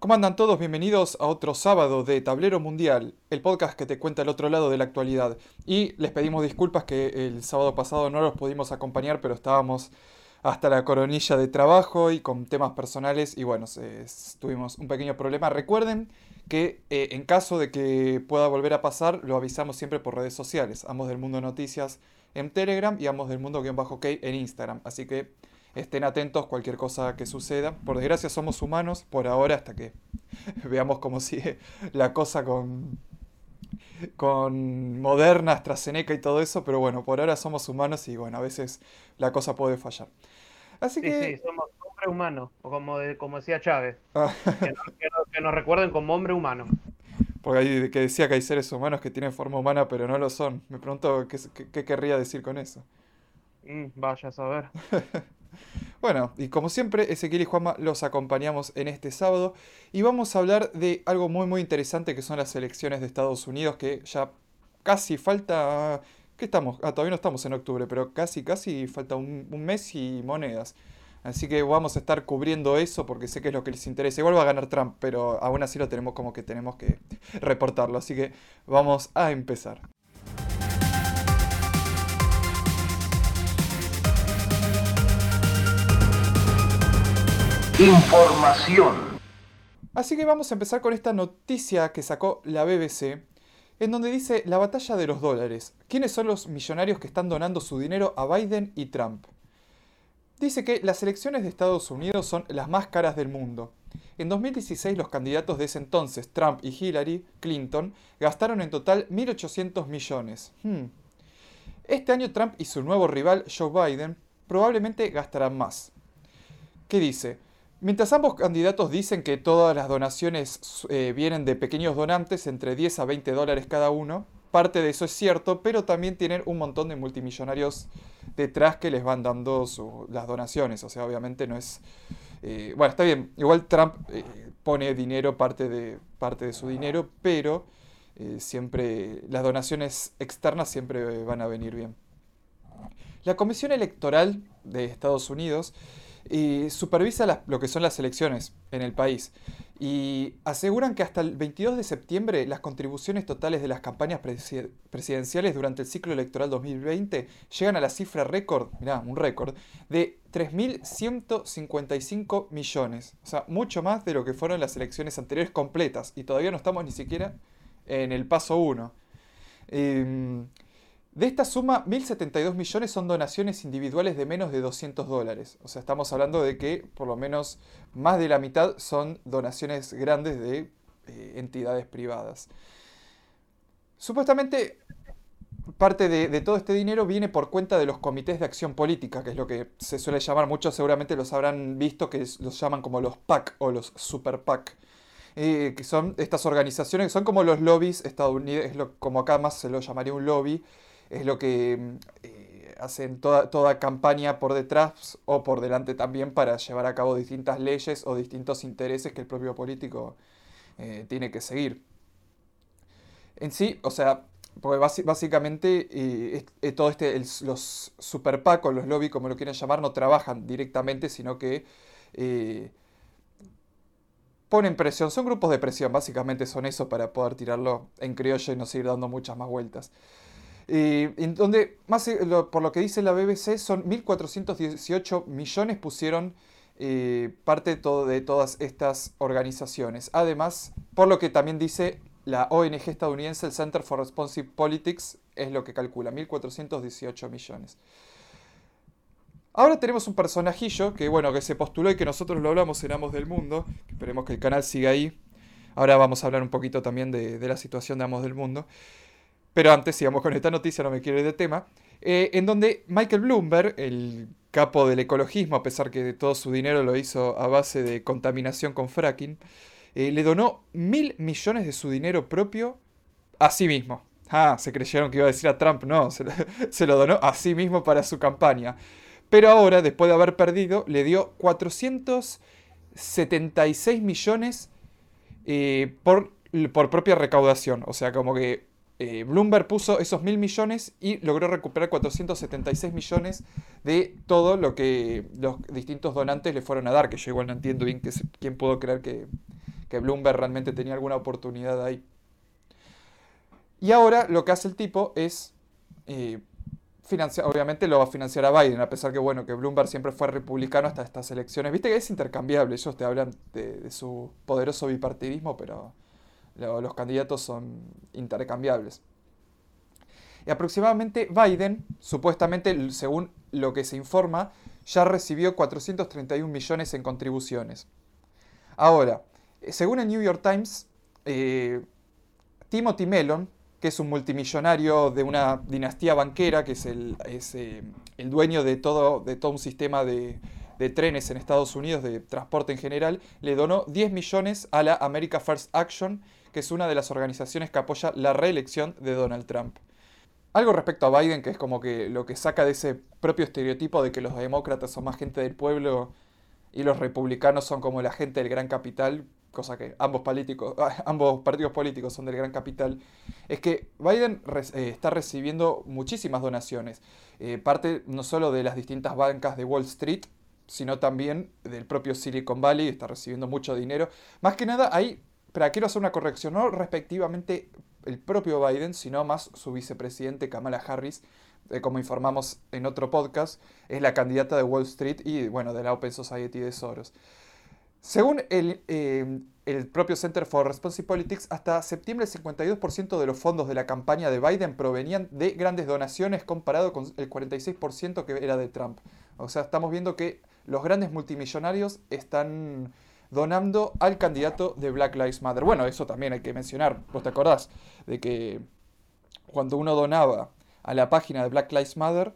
¿Cómo andan todos? Bienvenidos a otro sábado de Tablero Mundial, el podcast que te cuenta el otro lado de la actualidad. Y les pedimos disculpas que el sábado pasado no los pudimos acompañar, pero estábamos hasta la coronilla de trabajo y con temas personales y bueno, tuvimos un pequeño problema. Recuerden que eh, en caso de que pueda volver a pasar, lo avisamos siempre por redes sociales. Amos del Mundo Noticias en Telegram y Amos del Mundo-OK en Instagram. Así que estén atentos cualquier cosa que suceda. Por desgracia somos humanos por ahora hasta que veamos cómo sigue la cosa con, con Moderna, AstraZeneca y todo eso, pero bueno, por ahora somos humanos y bueno, a veces la cosa puede fallar. Así que... Sí, somos hombre humano, o como, como decía Chávez, ah. que, nos, recuerden como hombre humano. Porque ahí que decía que hay seres humanos que tienen forma humana pero no lo son. Me pregunto qué, qué, querría decir con eso. Mm, vaya a saber. Bueno, y como siempre, Ezequiel y Juanma los acompañamos en este sábado y vamos a hablar de algo muy muy interesante que son las elecciones de Estados Unidos que ya casi falta... ¿Qué estamos? Ah, todavía no estamos en octubre, pero casi casi falta un, mes y monedas. Así que vamos a estar cubriendo eso porque sé que es lo que les interesa. Igual va a ganar Trump, pero aún así lo tenemos como que tenemos que reportarlo. Así que vamos a empezar. Información. Así que vamos a empezar con esta noticia que sacó la BBC, en donde dice la batalla de los dólares. ¿Quiénes son los millonarios que están donando su dinero a Biden y Trump? Dice que las elecciones de Estados Unidos son las más caras del mundo. En 2016 los candidatos de ese entonces, Trump y Hillary Clinton, gastaron en total 1.800 millones. Hmm. Este año Trump y su nuevo rival, Joe Biden, probablemente gastarán más. ¿Qué dice? Mientras ambos candidatos dicen que todas las donaciones eh, vienen de pequeños donantes, entre 10 a 20 dólares cada uno, parte de eso es cierto, pero también tienen un montón de multimillonarios detrás que les van dando las donaciones. O sea, obviamente no es... Eh, bueno, está bien, igual Trump eh, pone dinero, parte de, parte de su dinero, pero siempre las donaciones externas siempre van a venir bien. La Comisión Electoral de Estados Unidos y supervisa lo que son las elecciones en el país. Y aseguran que hasta el 22 de septiembre las contribuciones totales de las campañas presidenciales durante el ciclo electoral 2020 llegan a la cifra récord, mirá, un récord, de 3.155 millones. O sea, mucho más de lo que fueron las elecciones anteriores completas. Y todavía no estamos ni siquiera en el paso 1. De esta suma, 1.072 millones son donaciones individuales de menos de 200 dólares. O sea, estamos hablando de que por lo menos más de la mitad son donaciones grandes de eh, entidades privadas. Supuestamente, parte de, todo este dinero viene por cuenta de los comités de acción política, que es lo que se suele llamar, muchos seguramente los habrán visto, que los llaman como los PAC o los Super PAC. Eh, que son estas organizaciones que son como los lobbies estadounidenses, como acá más se lo llamaría un lobby, es lo que mm, eh, hacen toda, toda campaña por detrás o por delante también para llevar a cabo distintas leyes o distintos intereses que el propio político eh, tiene que seguir. En sí, o sea, porque básicamente eh, todo este, los super o los lobby, como lo quieren llamar, no trabajan directamente, sino que ponen presión. Son grupos de presión, básicamente son eso para poder tirarlo en criollo y no seguir dando muchas más vueltas. Eh, en donde, eh, por lo que dice la BBC, son 1.418 millones pusieron eh, parte de, todas estas organizaciones. Además, por lo que también dice la ONG estadounidense, el Center for Responsive Politics, es lo que calcula, 1.418 millones. Ahora tenemos un personajillo que, bueno, que se postuló y que nosotros lo hablamos en Amos del Mundo. Esperemos que el canal siga ahí. Ahora vamos a hablar un poquito también de la situación de Amos del Mundo. Pero antes, sigamos con esta noticia, no me quiero ir de tema. Eh, en donde Michael Bloomberg, el capo del ecologismo, a pesar que todo su dinero lo hizo a base de contaminación con fracking, eh, le donó mil millones de su dinero propio a sí mismo. Ah, se creyeron que iba a decir a Trump, no, se lo, donó a sí mismo para su campaña. Pero ahora, después de haber perdido, le dio 476 millones eh, por, por propia recaudación. O sea, como que eh, Bloomberg puso esos mil millones y logró recuperar 476 millones de todo lo que los distintos donantes le fueron a dar, que yo igual no entiendo bien quién pudo creer que, que Bloomberg realmente tenía alguna oportunidad ahí. Y ahora lo que hace el tipo es eh, financiar, obviamente lo va a financiar a Biden, a pesar que bueno, que Bloomberg siempre fue republicano hasta estas elecciones. Viste que es intercambiable, ellos te hablan de, su poderoso bipartidismo, pero los candidatos son intercambiables. Y aproximadamente Biden, supuestamente, según lo que se informa, ya recibió 431 millones en contribuciones. Ahora, según el New York Times, eh, Timothy Mellon, que es un multimillonario de una dinastía banquera, que es el, eh, dueño de todo, de todo un sistema de, de, trenes en Estados Unidos, de transporte en general, le donó 10 millones a la America First Action, que es una de las organizaciones que apoya la reelección de Donald Trump. Algo respecto a Biden, que es como que lo que saca de ese propio estereotipo de que los demócratas son más gente del pueblo y los republicanos son como la gente del gran capital, cosa que ambos, políticos, ambos partidos políticos son del gran capital, es que Biden eh, está recibiendo muchísimas donaciones. Eh, parte no solo de las distintas bancas de Wall Street, sino también del propio Silicon Valley, está recibiendo mucho dinero. Más que nada, ahí, pero quiero hacer una corrección, no respectivamente el propio Biden, sino más su vicepresidente Kamala Harris, eh, como informamos en otro podcast, es la candidata de Wall Street y bueno, de la Open Society de Soros. Según el, eh, el propio Center for Responsive Politics, hasta septiembre el 52% de los fondos de la campaña de Biden provenían de grandes donaciones comparado con el 46% que era de Trump. O sea, estamos viendo que los grandes multimillonarios están donando al candidato de Black Lives Matter. Bueno, eso también hay que mencionar. ¿Vos te acordás de que cuando uno donaba a la página de Black Lives Matter,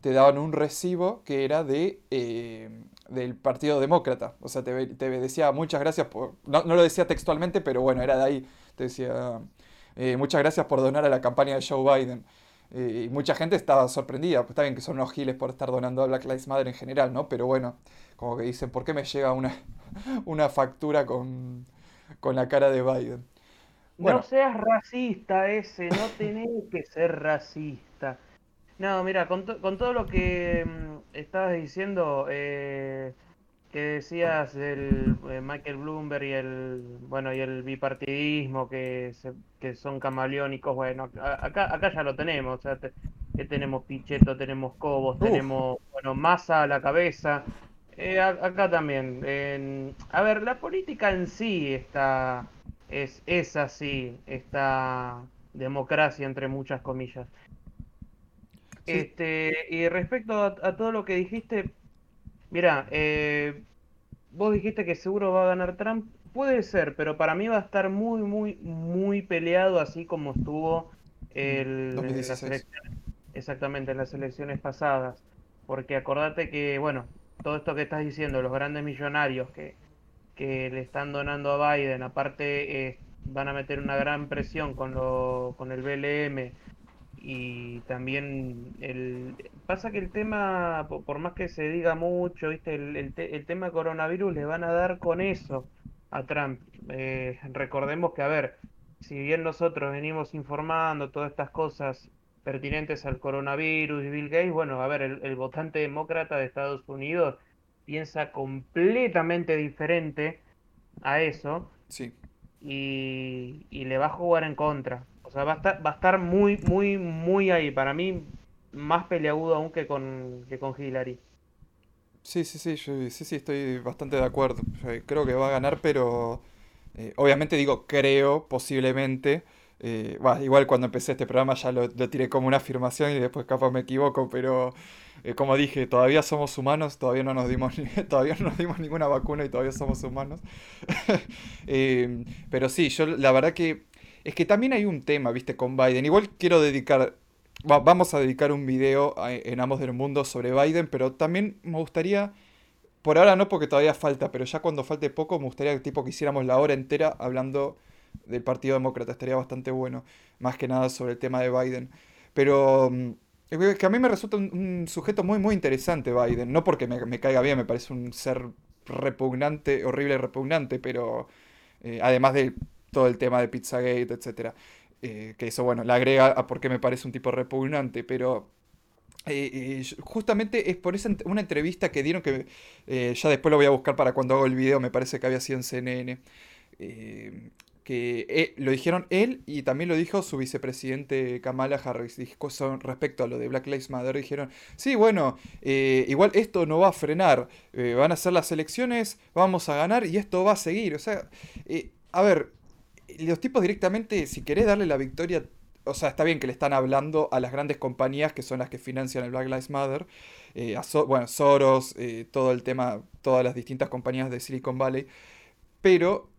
te daban un recibo que era de eh, del Partido Demócrata. O sea, te, decía muchas gracias por... No, lo decía textualmente, pero bueno, era de ahí. Te decía eh, muchas gracias por donar a la campaña de Joe Biden. Eh, y mucha gente estaba sorprendida. Pues está bien que son unos giles por estar donando a Black Lives Matter en general, ¿no? Pero bueno, como que dicen, ¿por qué me llega una, una factura con, la cara de Biden? No seas racista ese, no tenés que ser racista. No, mira, con, con todo lo que mm, estabas diciendo, eh, que decías del eh, Michael Bloomberg y el bueno y el bipartidismo que, que son camaleónicos, bueno, acá, acá ya lo tenemos, o sea, que tenemos Pichetto, tenemos Cobos, tenemos bueno Massa a la cabeza, eh, acá también. a ver, la política en sí está es, es así, esta democracia entre muchas comillas. Este, y respecto a, todo lo que dijiste, mira, eh, vos dijiste que seguro va a ganar Trump. Puede ser, pero para mí va a estar muy, muy, muy peleado, así como estuvo el, en las elecciones, exactamente en las elecciones pasadas. Porque acordate que, bueno, todo esto que estás diciendo, los grandes millonarios que, que le están donando a Biden, aparte eh, van a meter una gran presión con, lo, con el BLM y también el pasa que el tema por, más que se diga mucho viste el, el, tema coronavirus le van a dar con eso a Trump. Eh, recordemos que a ver si bien nosotros venimos informando todas estas cosas pertinentes al coronavirus y Bill Gates bueno a ver el, el votante demócrata de Estados Unidos piensa completamente diferente a eso sí y, y le va a jugar en contra o sea, va a estar, va a estar muy, muy, muy ahí. Para mí, más peleagudo aún que con, que con Hillary. Sí, sí, sí, sí, sí, estoy bastante de acuerdo. Creo que va a ganar, pero eh, obviamente digo creo, posiblemente. Eh, igual cuando empecé este programa ya lo, tiré como una afirmación y después capaz me equivoco, pero eh, como dije, todavía somos humanos, todavía no nos dimos, todavía no nos dimos ninguna vacuna y todavía somos humanos. pero sí, yo la verdad que es que también hay un tema, viste, con Biden. Igual quiero dedicar, vamos a dedicar un video en Amos del Mundo sobre Biden, pero también me gustaría, por ahora no porque todavía falta, pero ya cuando falte poco, me gustaría tipo que hiciéramos la hora entera hablando del Partido Demócrata. Estaría bastante bueno, más que nada sobre el tema de Biden. Pero mm, es que a mí me resulta un, sujeto muy, muy interesante Biden. No porque me, caiga bien, me parece un ser repugnante, horrible repugnante, pero eh, además de todo el tema de Pizzagate, etc. Eh, que eso, bueno, le agrega a por qué me parece un tipo repugnante, pero eh, justamente es por esa una entrevista que dieron que ya después lo voy a buscar para cuando hago el video, me parece que había sido en CNN. Que eh, lo dijeron él y también lo dijo su vicepresidente Kamala Harris. Dijo, respecto a lo de Black Lives Matter, dijeron, sí, bueno, eh, igual esto no va a frenar, eh, van a ser las elecciones, vamos a ganar y esto va a seguir. O sea, a ver, los tipos directamente, si querés darle la victoria, o sea, está bien que le están hablando a las grandes compañías que son las que financian el Black Lives Matter, a bueno, Soros, todo el tema, todas las distintas compañías de Silicon Valley, pero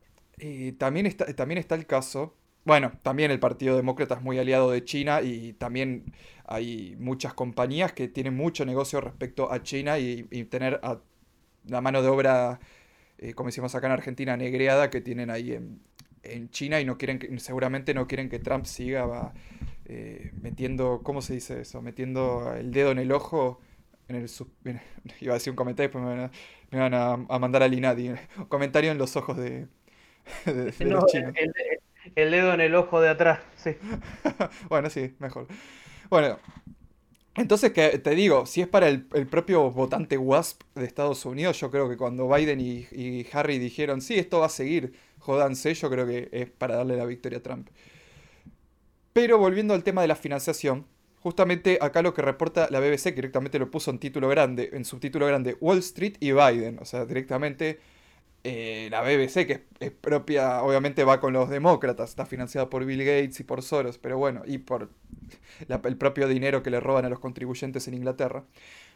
también, está, también está el caso, bueno, también el Partido Demócrata es muy aliado de China y también hay muchas compañías que tienen mucho negocio respecto a China y, tener a la mano de obra, eh, como decimos acá en Argentina, negreada que tienen ahí en, China y no quieren seguramente no quieren que Trump siga eh, metiendo, ¿cómo se dice eso? Metiendo el dedo en el ojo. En el, iba a decir un comentario, después me van a, mandar al INADI. Un comentario en los ojos de, el, dedo en el ojo de atrás, sí. bueno, sí, mejor. Bueno, entonces que te digo, si es para el, propio votante WASP de Estados Unidos, yo creo que cuando Biden y, Harry dijeron, sí, esto va a seguir, jodanse, yo creo que es para darle la victoria a Trump. Pero volviendo al tema de la financiación, justamente acá lo que reporta la BBC, que directamente lo puso en título grande, en subtítulo grande, Wall Street y Biden, o sea, directamente eh, la BBC, que es, propia, obviamente va con los demócratas, está financiada por Bill Gates y por Soros, pero bueno, y por el propio dinero que le roban a los contribuyentes en Inglaterra.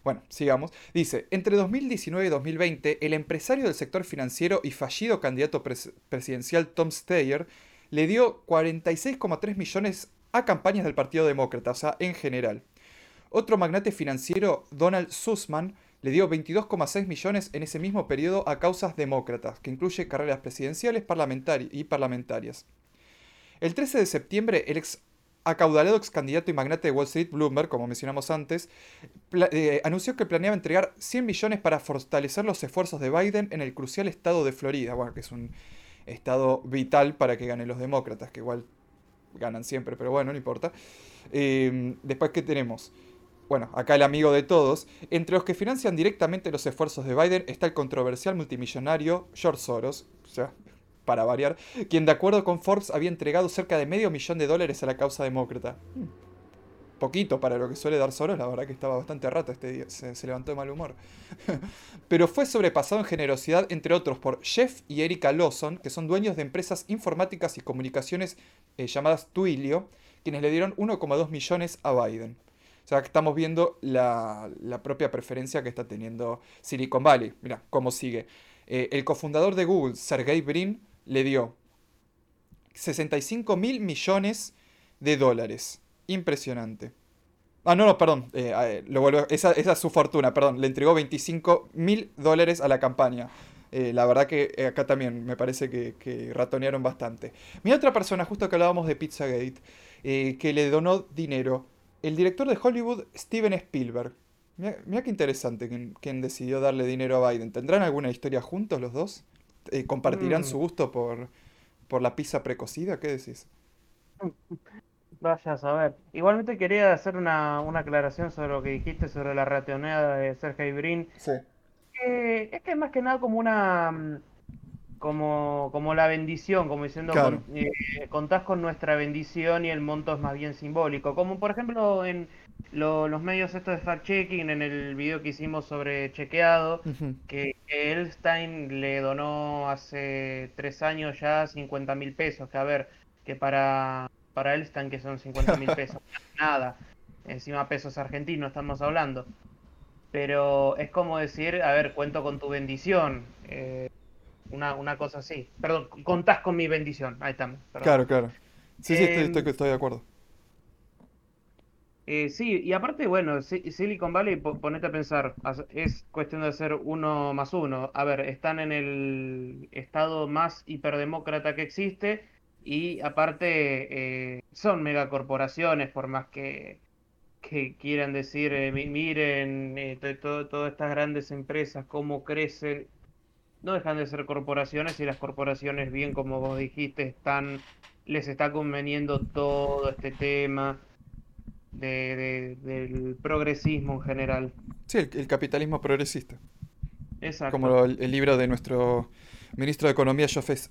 Bueno, sigamos. Dice, entre 2019 y 2020, el empresario del sector financiero y fallido candidato presidencial Tom Steyer le dio 46,3 millones a campañas del Partido Demócrata, o sea, en general. Otro magnate financiero, Donald Sussman, le dio 22,6 millones en ese mismo periodo a causas demócratas, que incluye carreras presidenciales y parlamentarias. El 13 de septiembre, el ex acaudalado ex candidato y magnate de Wall Street, Bloomberg, como mencionamos antes, eh, anunció que planeaba entregar 100 millones para fortalecer los esfuerzos de Biden en el crucial estado de Florida, bueno, que es un estado vital para que ganen los demócratas, que igual ganan siempre, pero bueno, no importa. Eh, después, ¿qué tenemos? Bueno, acá el amigo de todos, entre los que financian directamente los esfuerzos de Biden está el controversial multimillonario George Soros, o sea, para variar, quien de acuerdo con Forbes había entregado cerca de medio millón de dólares a la causa demócrata. Poquito para lo que suele dar Soros, la verdad que estaba bastante rato este día, se, levantó de mal humor. Pero fue sobrepasado en generosidad, entre otros, por Jeff y Erika Lawson, que son dueños de empresas informáticas y comunicaciones eh, llamadas Twilio, quienes le dieron 1,2 millones a Biden. O sea, que estamos viendo la, propia preferencia que está teniendo Silicon Valley. Mira, cómo sigue. Eh, el cofundador de Google, Sergey Brin, le dio 65 mil millones de dólares. Impresionante. Ah, no, no, perdón. Eh, lo esa, es su fortuna, perdón. Le entregó 25 mil dólares a la campaña. Eh, la verdad que acá también me parece que, ratonearon bastante. Mi otra persona, justo que hablábamos de Pizzagate, que le donó dinero el director de Hollywood, Steven Spielberg. Mira, qué interesante quién, decidió darle dinero a Biden. ¿Tendrán alguna historia juntos los dos? Eh, ¿Compartirán mm. su gusto por, por la pizza precocida? ¿Qué decís? Vaya a saber. Igualmente quería hacer una, aclaración sobre lo que dijiste sobre la ratonera de Sergey Brin. Sí. es que es más que nada como una mm, como, como la bendición, como diciendo, eh, contás con nuestra bendición y el monto es más bien simbólico. Como por ejemplo en los medios estos de fact-checking, en el video que hicimos sobre chequeado, que, Elstein le donó hace tres años ya 50 mil pesos, que a ver, que para, para Elstein que son 50 mil pesos, nada, encima pesos argentinos estamos hablando. Pero es como decir, a ver, cuento con tu bendición. Eh, una, una cosa así. Perdón, contás con mi bendición. Ahí estamos. Claro, claro. Sí, sí, estoy, estoy, estoy de acuerdo. Eh, sí, y aparte, bueno, Silicon Valley, ponete a pensar, es cuestión de hacer uno más uno. A ver, están en el estado más hiperdemócrata que existe y aparte eh, son megacorporaciones, por más que, que quieran decir, eh, miren, eh, todas estas grandes empresas, cómo crecen no dejan de ser corporaciones y las corporaciones, bien como vos dijiste, están les está conveniendo todo este tema de, del progresismo en general. Sí, el, capitalismo progresista. Exacto. Como el, libro de nuestro ministro de Economía Joseph,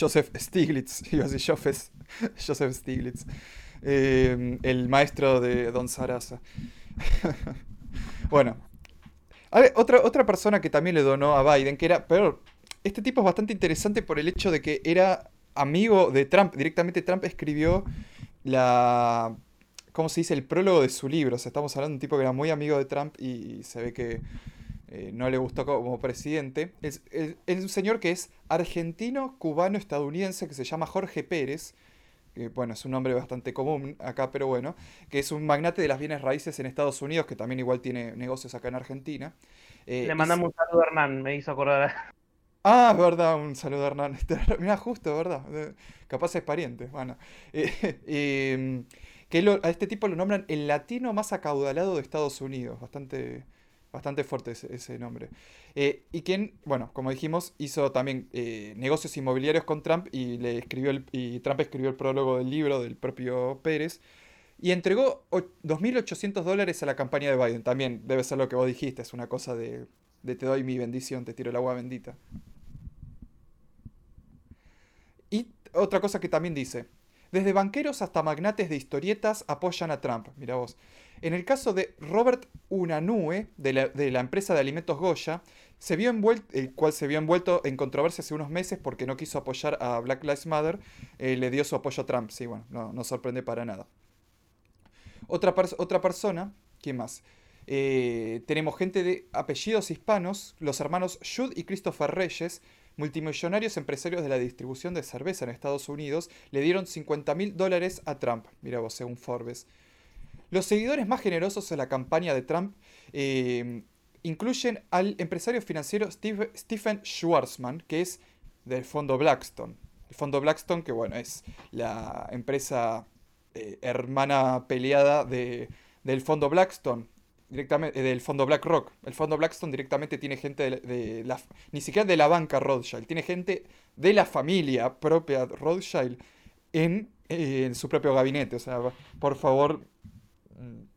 Joseph Stiglitz, Joseph, Joseph Stiglitz, eh, el maestro de Don Sarasa. bueno, otra, otra persona que también le donó a Biden, que era, pero este tipo es bastante interesante por el hecho de que era amigo de Trump, directamente Trump escribió la ¿cómo se dice? El prólogo de su libro. O sea, estamos hablando de un tipo que era muy amigo de Trump y se ve que eh, no le gustó como presidente. Es, un señor que es argentino, cubano, estadounidense, que se llama Jorge Pérez. Que, bueno, es un nombre bastante común acá, pero bueno, que es un magnate de las bienes raíces en Estados Unidos, que también igual tiene negocios acá en Argentina. Eh, Le mandamos un saludo a Hernán, me hizo acordar. Ah, verdad, un saludo a Hernán. Mira, justo, ¿verdad? Capaz es pariente. Bueno. Eh, que a este tipo lo nombran el latino más acaudalado de Estados Unidos. Bastante, bastante fuerte ese, nombre. Eh, y quien, bueno, como dijimos, hizo también eh, negocios inmobiliarios con Trump y, le escribió el, y Trump escribió el prólogo del libro del propio Pérez. Y entregó 2.800 dólares a la campaña de Biden. También debe ser lo que vos dijiste, es una cosa de, de te doy mi bendición, te tiro el agua bendita. Y otra cosa que también dice, desde banqueros hasta magnates de historietas apoyan a Trump. Mira vos. En el caso de Robert Unanue, de la, empresa de alimentos Goya, se vio envuelto, el cual se vio envuelto en controversia hace unos meses porque no quiso apoyar a Black Lives Matter, eh, le dio su apoyo a Trump. Sí, bueno, no, sorprende para nada. Otra, otra persona, ¿quién más? Eh, tenemos gente de apellidos hispanos, los hermanos Jude y Christopher Reyes, multimillonarios empresarios de la distribución de cerveza en Estados Unidos le dieron 50 mil dólares a Trump. Mira vos, según Forbes. Los seguidores más generosos de la campaña de Trump eh, incluyen al empresario financiero Stephen Schwarzman, que es del fondo Blackstone. El fondo Blackstone, que bueno, es la empresa eh, hermana peleada de, del fondo Blackstone, directamente del fondo BlackRock. El fondo Blackstone directamente tiene gente de, la, ni siquiera de la banca Rothschild, tiene gente de la familia propia Rothschild en, eh, su propio gabinete. O sea, por favor,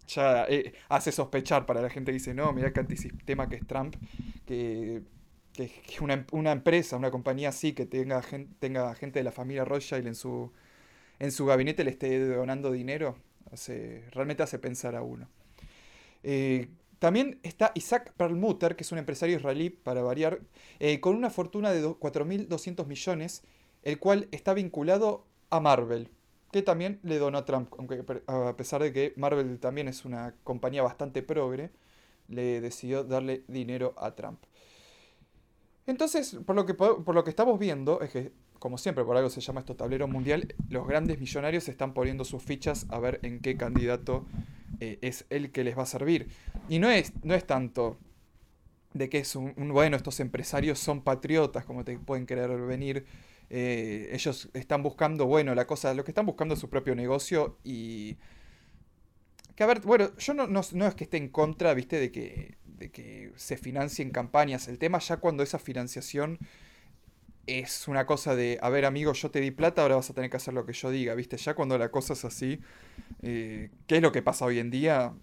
ya eh, hace sospechar para la gente que dice, no, mira qué antisistema que es Trump, que, que, una, empresa, una compañía así, que tenga, tenga gente de la familia Rothschild en su, en su gabinete le esté donando dinero, hace, realmente hace pensar a uno. Eh, también está Isaac Perlmutter, que es un empresario israelí, para variar, eh, con una fortuna de 4.200 millones, el cual está vinculado a Marvel, que también le donó a Trump, aunque a pesar de que Marvel también es una compañía bastante progre, le decidió darle dinero a Trump. Entonces, por lo que, por lo que estamos viendo, es que, como siempre, por algo se llama esto tablero mundial, los grandes millonarios están poniendo sus fichas a ver en qué candidato eh, es el que les va a servir. Y no es, no es tanto de que es un, bueno, estos empresarios son patriotas, como te pueden querer venir. Eh, ellos están buscando, bueno, la cosa, lo que están buscando es su propio negocio y... Que a ver, bueno, yo no, no, es que esté en contra, viste, de que, de que se financien campañas. El tema ya cuando esa financiación es una cosa de, a ver amigo, yo te di plata, ahora vas a tener que hacer lo que yo diga, ¿viste? Ya cuando la cosa es así, eh, ¿qué es lo que pasa hoy en día?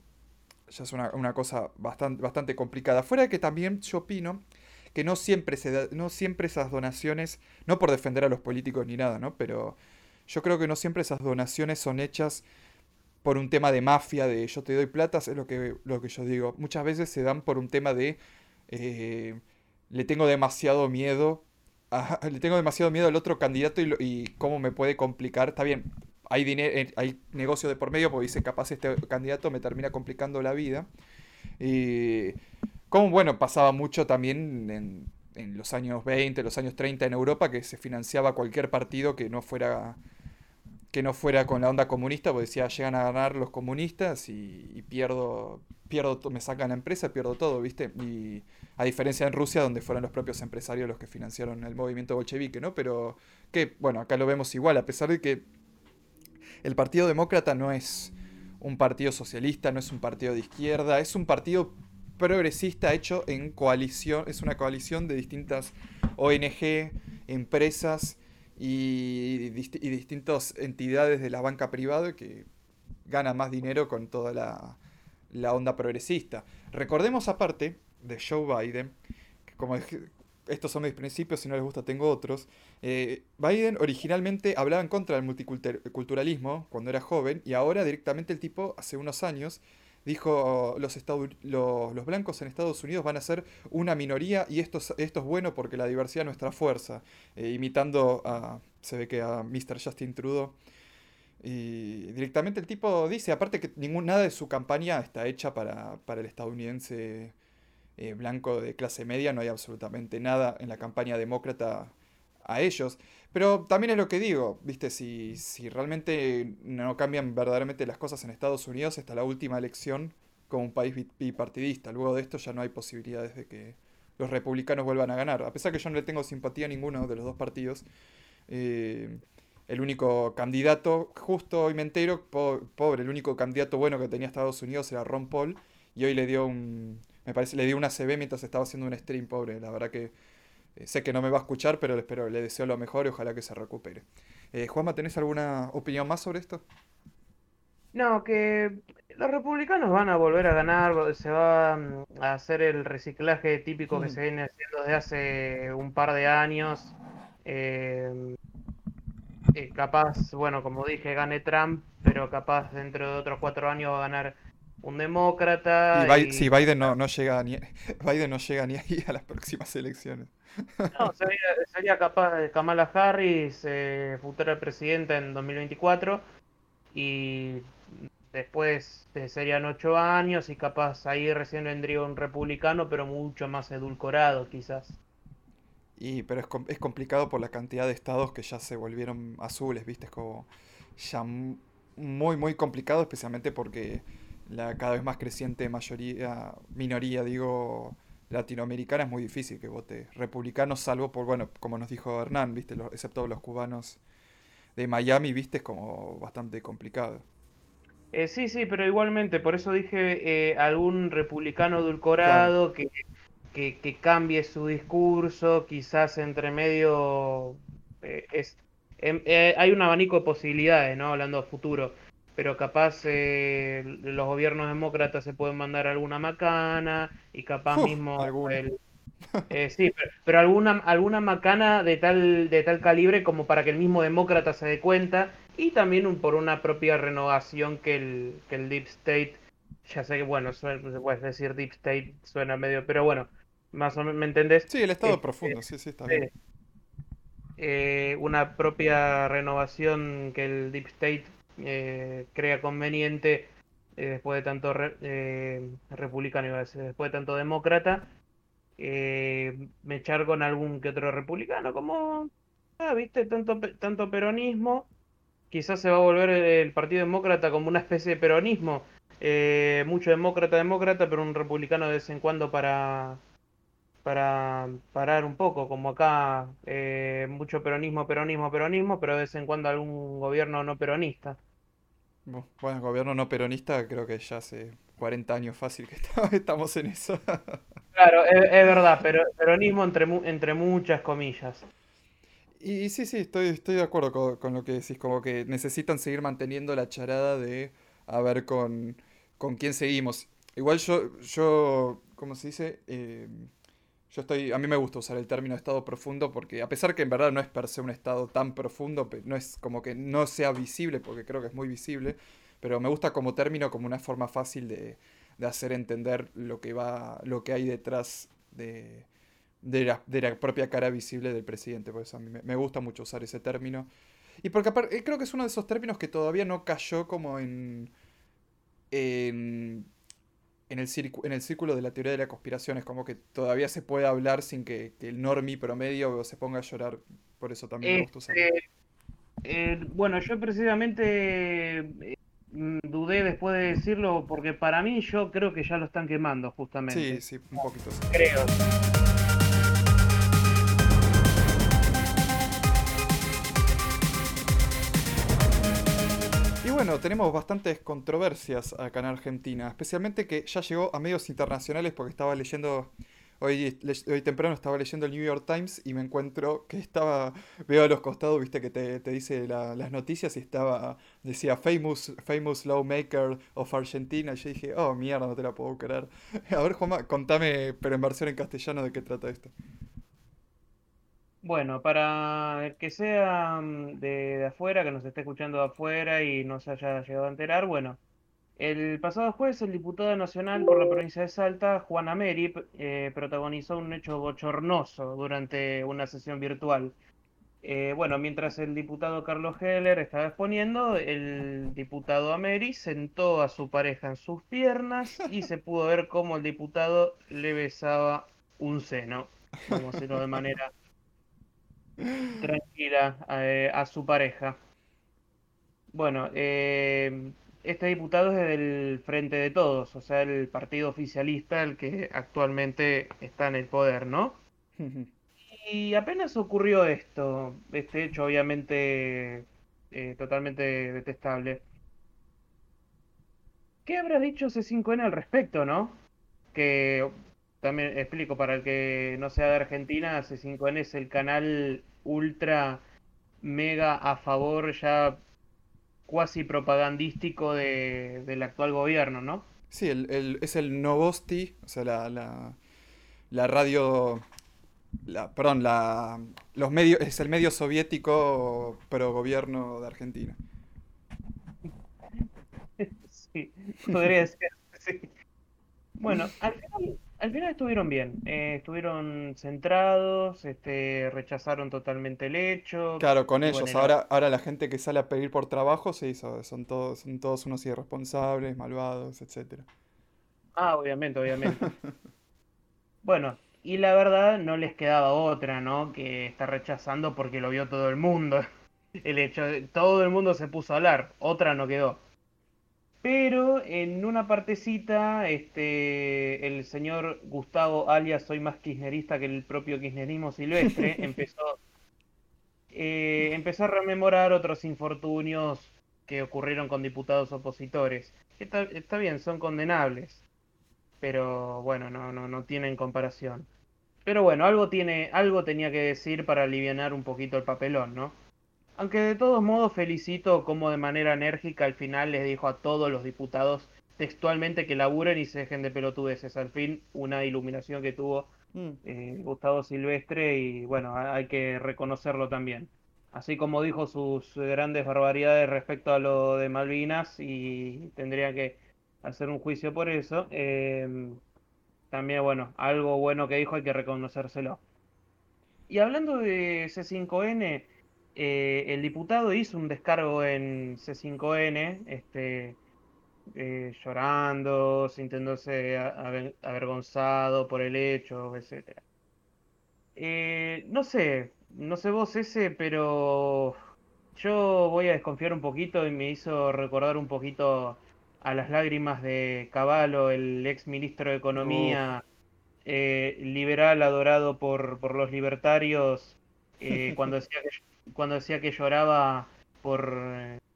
Ya es una, cosa bastante, bastante complicada. Fuera de que también yo opino que no siempre, se no siempre esas donaciones, no por defender a los políticos ni nada, ¿no? Pero yo creo que no siempre esas donaciones son hechas por un tema de mafia, de yo te doy plata, es lo que, lo que yo digo. Muchas veces se dan por un tema de... Eh, le tengo demasiado miedo le tengo demasiado miedo al otro candidato y, cómo me puede complicar. Está bien, hay, dinero, eh, hay negocio de por medio porque dice capaz este candidato me termina complicando la vida. Y como bueno, pasaba mucho también en, los años 20, los años 30 en Europa que se financiaba cualquier partido que no fuera que no fuera con la onda comunista, porque decía, llegan a ganar los comunistas y, pierdo, pierdo, me sacan la empresa, pierdo todo, ¿viste? Y a diferencia en Rusia, donde fueron los propios empresarios los que financiaron el movimiento bolchevique, ¿no? Pero que, bueno, acá lo vemos igual, a pesar de que el Partido Demócrata no es un partido socialista, no es un partido de izquierda, es un partido progresista hecho en coalición, es una coalición de distintas ONG, empresas, y, distintas entidades de la banca privada que ganan más dinero con toda la, la onda progresista. Recordemos aparte de Joe Biden, que como estos son mis principios, si no les gusta tengo otros. Eh, Biden originalmente hablaba en contra del multiculturalismo cuando era joven y ahora directamente el tipo, hace unos años, dijo los, los, blancos en Estados Unidos van a ser una minoría y esto es, esto es bueno porque la diversidad es nuestra fuerza, eh, imitando a, se ve que a Mr. Justin Trudeau. Y directamente el tipo dice, aparte que ningún, nada de su campaña está hecha para, para el estadounidense eh, blanco de clase media, no hay absolutamente nada en la campaña demócrata a ellos. Pero también es lo que digo, viste, si, si realmente no cambian verdaderamente las cosas en Estados Unidos hasta la última elección como un país bipartidista. Luego de esto ya no hay posibilidades de que los republicanos vuelvan a ganar. A pesar que yo no le tengo simpatía a ninguno de los dos partidos. Eh, el único candidato justo y mentero, pobre, el único candidato bueno que tenía Estados Unidos era Ron Paul. Y hoy le dio un, me parece, le dio una CB mientras estaba haciendo un stream, pobre. La verdad que eh, sé que no me va a escuchar, pero espero, le deseo lo mejor y ojalá que se recupere. Eh, Juanma, ¿tenés alguna opinión más sobre esto? No, que los republicanos van a volver a ganar, se va mm, a hacer el reciclaje típico que mm. se viene haciendo desde hace un par de años. Eh, capaz, bueno, como dije, gane Trump, pero capaz dentro de otros cuatro años va a ganar un demócrata. Y, Si Biden no, no llega ni Biden no llega ni ahí a las próximas elecciones. No, sería, capaz de Kamala Harris, eh, futura presidenta en 2024, y después eh, serían ocho años y capaz ahí recién vendría un republicano, pero mucho más edulcorado quizás. Y, pero es, es complicado por la cantidad de estados que ya se volvieron azules, ¿viste? Es como ya muy, muy complicado, especialmente porque la cada vez más creciente mayoría, minoría, digo, latinoamericana es muy difícil que vote republicano, salvo por, bueno, como nos dijo Hernán, viste, excepto los cubanos de Miami, viste, es como bastante complicado. Eh, sí, sí, pero igualmente, por eso dije eh, algún republicano edulcorado que, que, cambie su discurso, quizás entre medio eh, es, em, hay un abanico de posibilidades, ¿no? Hablando de futuro pero capaz eh, los gobiernos demócratas se pueden mandar alguna macana y capaz mismo el, eh, sí, pero, alguna alguna macana de tal de tal calibre como para que el mismo demócrata se dé cuenta y también por una propia renovación que el que el deep state ya sé que bueno se puede decir deep state suena medio pero bueno más o menos me entendés sí el estado profundo sí sí está bien. Eh, una propia renovación que el deep state eh, crea conveniente eh, después de tanto eh, republicano, iba a decir, después de tanto demócrata, me echar con algún que otro republicano, como, ah, viste, tanto, tanto peronismo, quizás se va a volver el Partido Demócrata como una especie de peronismo, mucho demócrata, demócrata, pero un republicano de vez en cuando para para parar un poco, como acá eh, mucho peronismo, peronismo, peronismo, pero de vez en cuando algún gobierno no peronista. Bueno, gobierno no peronista creo que ya hace 40 años fácil que estamos en eso. claro, es, verdad, pero peronismo entre, entre muchas comillas. Y, sí, sí, estoy, estoy de acuerdo con, con, lo que decís, como que necesitan seguir manteniendo la charada de a ver con, con quién seguimos. Igual yo, yo ¿cómo se dice? Eh, yo estoy, a mí me gusta usar el término estado profundo porque a pesar que en verdad no es per se un estado tan profundo, no es como que no sea visible, porque creo que es muy visible, pero me gusta como término como una forma fácil de, hacer entender lo que va, lo que hay detrás de, de, la, propia cara visible del presidente. Por eso a mí me, gusta mucho usar ese término. Y porque aparte, creo que es uno de esos términos que todavía no cayó como en en el, en el círculo de la teoría de la conspiración. Es como que todavía se puede hablar sin que, el normi promedio se ponga a llorar. Por eso también me gusta. Este, eh, bueno, yo precisamente eh, dudé después de decirlo porque para mí yo creo que ya lo están quemando justamente. Sí, sí, un poquito. Creo. Bueno, tenemos bastantes controversias acá en Argentina, especialmente que ya llegó a medios internacionales porque estaba leyendo, hoy, temprano estaba leyendo el New York Times y me encuentro que estaba, veo a los costados, viste que te, dice las noticias y estaba, decía famous, famous lawmaker of Argentina y yo dije, oh mierda, no te la puedo creer. A ver Juanma, contame, pero en versión en castellano, de qué trata esto. Bueno, para el que sea mm, de, de afuera, que nos esté escuchando de afuera y no se haya llegado a enterar, bueno, el pasado jueves el diputado nacional por la provincia de Salta, Juan Ameri, eh, protagonizó un hecho bochornoso durante una sesión virtual. Eh, bueno, mientras el diputado Carlos Heller estaba exponiendo, el diputado Ameri sentó a su pareja en sus piernas y se pudo ver cómo el diputado le besaba un seno, a decirlo de manera tranquila eh, a su pareja. Bueno, eh, este diputado es del Frente de Todos, o sea, el partido oficialista, el que actualmente está en el poder, ¿no? Y apenas ocurrió esto, este hecho obviamente eh, totalmente detestable. ¿Qué habrá dicho C5N al respecto, no? Que también explico para el que no sea de Argentina, C5N es el canal ultra mega a favor ya cuasi propagandístico de, del actual gobierno, ¿no? Sí, el, el- es el Novosti, o sea, la, la, la radio, la, perdón, la, los medios, es el medio soviético pro gobierno de Argentina. Sí, podría ser, sí. Bueno, al final, al final estuvieron bien, eh, estuvieron centrados, este, rechazaron totalmente el hecho, Claro, con bueno, ellos. Ahora, ahora la gente que sale a pedir por trabajo, sí, so- son todos, son todos unos irresponsables, malvados, etcétera. ah, obviamente, obviamente. Bueno, y la verdad no les quedaba otra, ¿no? Que estar rechazando porque lo vio todo el mundo. El hecho, de- todo el mundo se puso a hablar, otra no quedó. Pero en una partecita, este, el señor Gustavo alias Soy más kirchnerista que el propio kirchnerismo silvestre, empezó, eh, empezó a rememorar otros infortunios que ocurrieron con diputados opositores. Está, está bien, son condenables, pero bueno, no, no, no tienen comparación. Pero bueno, algo tiene, algo tenía que decir para alivianar un poquito el papelón, ¿no? Aunque de todos modos felicito como de manera enérgica al final les dijo a todos los diputados textualmente que laburen y se dejen de pelotudeces. Al fin, una iluminación que tuvo Mm. eh, Gustavo Silvestre y bueno, ha- hay que reconocerlo también. Así como dijo sus grandes barbaridades respecto a lo de Malvinas y tendría que hacer un juicio por eso, em, también bueno, algo bueno que dijo hay que reconocérselo. Y hablando de C5N, eh, el diputado hizo un descargo en C5N, este, eh, llorando, sintiéndose aver- avergonzado por el hecho, etcétera. Eh, no sé, no sé vos ese, pero yo voy a desconfiar un poquito y me hizo recordar un poquito a las lágrimas de Cavallo, el ex ministro de. Economía, eh, liberal adorado por, por los libertarios, eh, cuando decía que, cuando decía que lloraba por,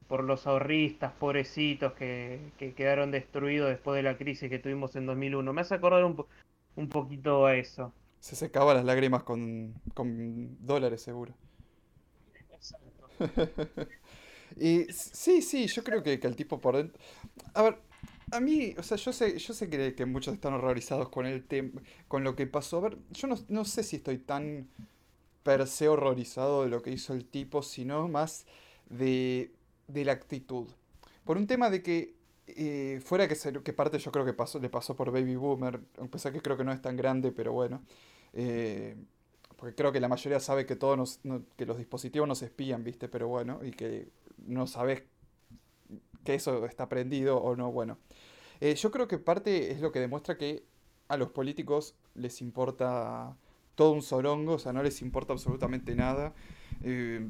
por los ahorristas, pobrecitos, que, que quedaron destruidos después de la crisis que tuvimos en 2001. Me hace acordar un, un poquito a eso. Se secaba las lágrimas con, con dólares, seguro. Exacto. Y sí, sí, yo creo que, que el tipo por dentro... A ver, a mí, o sea, yo sé, yo sé que, que muchos están horrorizados con el tema, con lo que pasó. A ver, yo no, no sé si estoy tan per se horrorizado de lo que hizo el tipo, sino más de, de la actitud. Por un tema de que, eh, fuera que, se- que parte yo creo que pasó, le pasó por Baby Boomer, a pesar que creo que no es tan grande, pero bueno. eh, porque creo que la mayoría sabe que todos nos- no- que los dispositivos nos espían, ¿viste? Pero bueno, y que no sabes que eso está prendido o no, bueno. Eh, yo creo que parte es lo que demuestra que a los políticos les importa todo un sorongo, o sea, no les importa absolutamente nada. eh,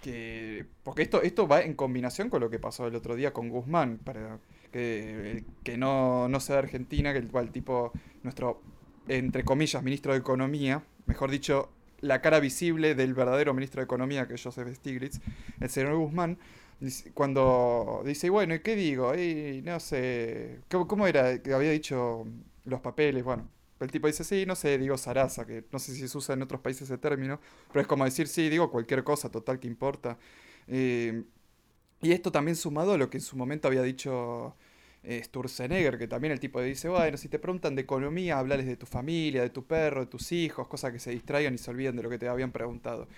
que, porque esto, esto va en combinación con lo que pasó el otro día con Guzmán, para que, no, no sea Argentina, que el cual tipo, nuestro, entre comillas, ministro de Economía, mejor dicho, la cara visible del verdadero ministro de Economía, que es Joseph Stiglitz, el señor Guzmán, cuando dice, bueno, ¿y qué digo? No sé, ¿cómo, era había dicho los papeles? Bueno, el tipo dice, sí, no sé, digo zaraza, que no sé si se usa en otros países ese término, pero es como decir, sí, digo cualquier cosa, total que importa. Eh, y esto también sumado a lo que en su momento había dicho Sturzenegger, que también el tipo dice, bueno, si te preguntan de economía, hablales de tu familia, de tu perro, de tus hijos, cosas que se distraigan y se olviden de lo que te habían preguntado.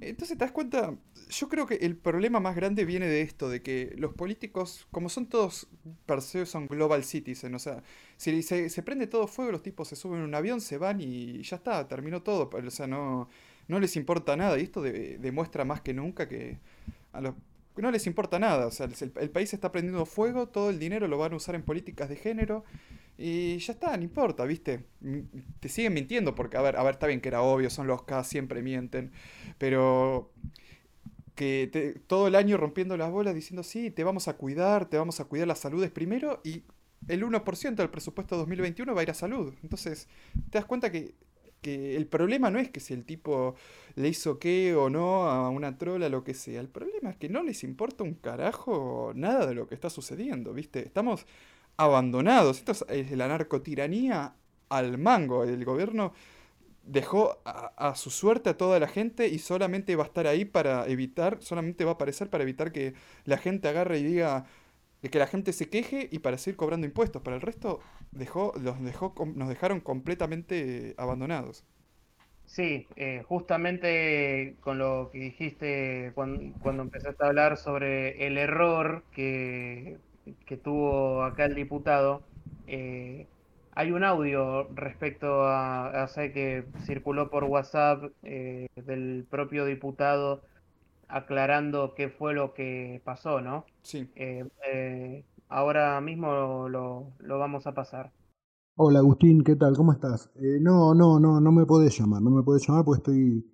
Entonces te das cuenta, yo creo que el problema más grande viene de esto, de que los políticos, como son todos per se, son global citizen, o sea, si se, prende todo fuego, los tipos se suben en un avión, se van y ya está, terminó todo, o sea, no, les importa nada. Y esto demuestra más que nunca que a los no les importa nada, o sea, el país está prendiendo fuego, todo el dinero lo van a usar en políticas de género y ya está, no importa, ¿viste? Te siguen mintiendo porque, a ver, a ver, está bien que era obvio, son los K, siempre mienten, pero que todo el año rompiendo las bolas diciendo, sí, te vamos a cuidar, te vamos a cuidar la salud es primero y el 1% del presupuesto 2021 va a ir a salud. Entonces, te das cuenta que, que el problema no es que si el tipo le hizo qué o no a una trola, lo que sea. El problema es que no les importa un carajo nada de lo que está sucediendo, ¿viste? Estamos abandonados. Esto es la narcotiranía al mango. El gobierno dejó a, su suerte a toda la gente y solamente va a estar ahí para evitar, solamente va a aparecer para evitar que la gente agarre y diga que la gente se queje y para seguir cobrando impuestos. Para el resto dejó, los dejó, nos dejaron completamente abandonados. Sí, eh, justamente con lo que dijiste cuando, cuando empezaste a hablar sobre el error que que tuvo acá el diputado, eh, hay un audio respecto a, que circuló por WhatsApp eh, del propio diputado aclarando qué fue lo que pasó, ¿no? Sí. Eh, ahora mismo lo, lo, vamos a pasar. Hola Agustín, ¿qué tal? ¿Cómo estás? no, no, no, no me podés llamar, no me podés llamar porque estoy,